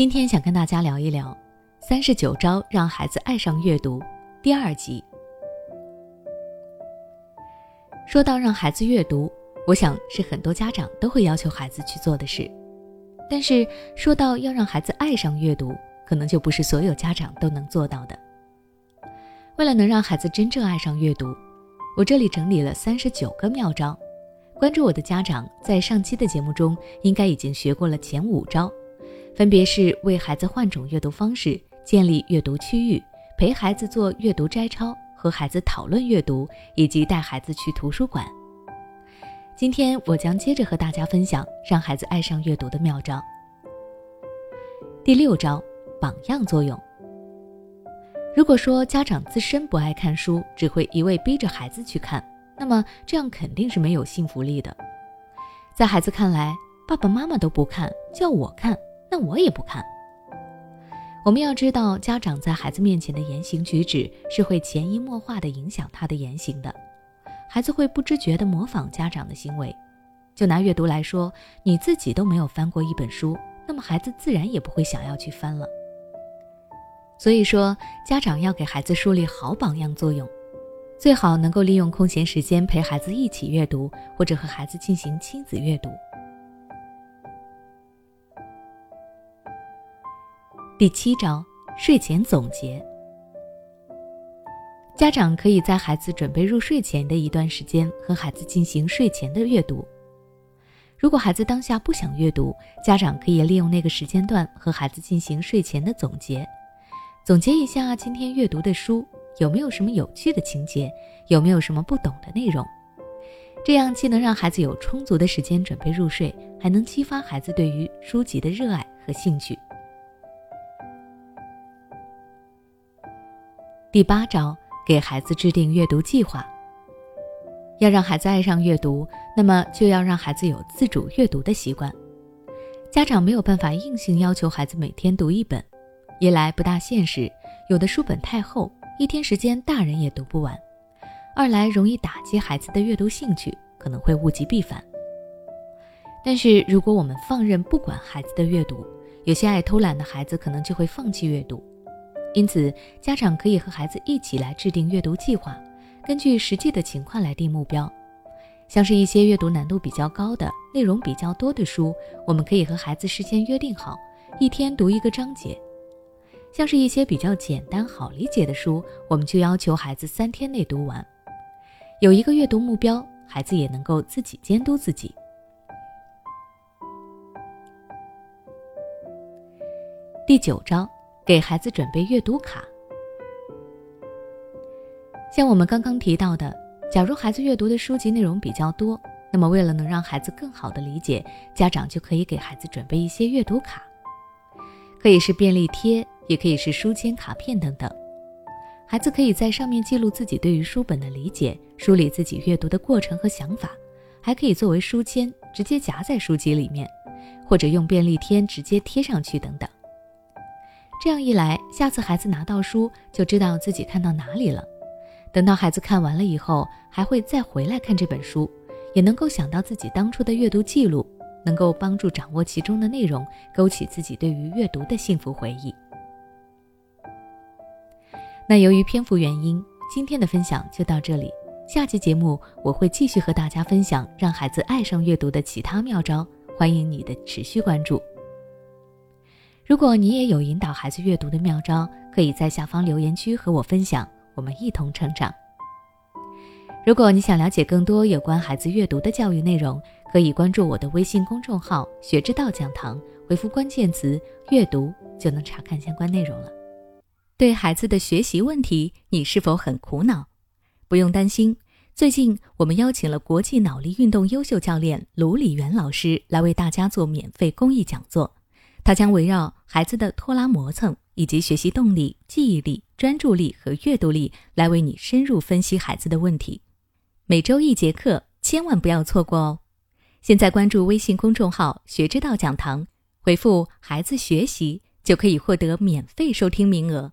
今天想跟大家聊一聊《三十九招让孩子爱上阅读》第二集。说到让孩子阅读，我想是很多家长都会要求孩子去做的事。但是说到要让孩子爱上阅读，可能就不是所有家长都能做到的。为了能让孩子真正爱上阅读，我这里整理了三十九个妙招。关注我的家长在上期的节目中应该已经学过了前五招。分别是为孩子换种阅读方式，建立阅读区域，陪孩子做阅读摘抄，和孩子讨论阅读，以及带孩子去图书馆。今天我将接着和大家分享让孩子爱上阅读的妙招。第六招，榜样作用。如果说家长自身不爱看书，只会一味逼着孩子去看，那么这样肯定是没有信服力的。在孩子看来，爸爸妈妈都不看，叫我看。那我也不看。我们要知道，家长在孩子面前的言行举止是会潜移默化地影响他的言行的。孩子会不知觉地模仿家长的行为。就拿阅读来说，你自己都没有翻过一本书，那么孩子自然也不会想要去翻了。所以说，家长要给孩子树立好榜样作用，最好能够利用空闲时间陪孩子一起阅读，或者和孩子进行亲子阅读。第七招，睡前总结。家长可以在孩子准备入睡前的一段时间，和孩子进行睡前的阅读。如果孩子当下不想阅读，家长可以利用那个时间段和孩子进行睡前的总结，总结一下今天阅读的书有没有什么有趣的情节，有没有什么不懂的内容。这样既能让孩子有充足的时间准备入睡，还能激发孩子对于书籍的热爱和兴趣。第八招，给孩子制定阅读计划。要让孩子爱上阅读，那么就要让孩子有自主阅读的习惯。家长没有办法硬性要求孩子每天读一本，一来不大现实，有的书本太厚，一天时间大人也读不完；二来容易打击孩子的阅读兴趣，可能会物极必反。但是如果我们放任不管孩子的阅读，有些爱偷懒的孩子可能就会放弃阅读。因此，家长可以和孩子一起来制定阅读计划，根据实际的情况来定目标。像是一些阅读难度比较高的、内容比较多的书，我们可以和孩子事先约定好，一天读一个章节；像是一些比较简单好理解的书，我们就要求孩子三天内读完。有一个阅读目标，孩子也能够自己监督自己。第九章。给孩子准备阅读卡。像我们刚刚提到的，假如孩子阅读的书籍内容比较多，那么为了能让孩子更好的理解，家长就可以给孩子准备一些阅读卡，可以是便利贴，也可以是书签、卡片等等。孩子可以在上面记录自己对于书本的理解，梳理自己阅读的过程和想法，还可以作为书签直接夹在书籍里面，或者用便利贴直接贴上去等等。这样一来，下次孩子拿到书就知道自己看到哪里了。等到孩子看完了以后，还会再回来看这本书，也能够想到自己当初的阅读记录，能够帮助掌握其中的内容，勾起自己对于阅读的幸福回忆。那由于篇幅原因，今天的分享就到这里。下期节目我会继续和大家分享让孩子爱上阅读的其他妙招，欢迎你的持续关注。如果你也有引导孩子阅读的妙招，可以在下方留言区和我分享，我们一同成长。如果你想了解更多有关孩子阅读的教育内容，可以关注我的微信公众号“学之道讲堂”，回复关键词“阅读”就能查看相关内容了。对孩子的学习问题，你是否很苦恼？不用担心，最近我们邀请了国际脑力运动优秀教练卢礼元老师来为大家做免费公益讲座。它将围绕孩子的拖拉磨蹭以及学习动力、记忆力、专注力和阅读力来为你深入分析孩子的问题。每周一节课，千万不要错过哦！现在关注微信公众号“学之道讲堂”，回复“孩子学习”就可以获得免费收听名额。